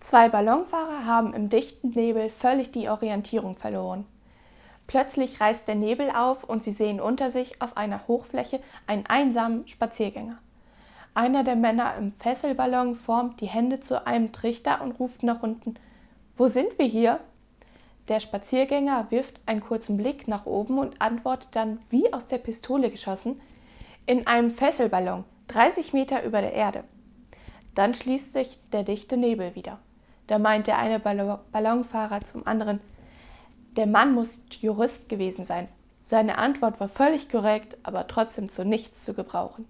Zwei Ballonfahrer haben im dichten Nebel völlig die Orientierung verloren. Plötzlich reißt der Nebel auf und sie sehen unter sich auf einer Hochfläche einen einsamen Spaziergänger. Einer der Männer im Fesselballon formt die Hände zu einem Trichter und ruft nach unten Wo sind wir hier? Der Spaziergänger wirft einen kurzen Blick nach oben und antwortet dann wie aus der Pistole geschossen In einem Fesselballon, 30 Meter über der Erde. Dann schließt sich der dichte Nebel wieder. Da meint der eine Ballonfahrer zum anderen, der Mann muss Jurist gewesen sein. Seine Antwort war völlig korrekt, aber trotzdem zu nichts zu gebrauchen.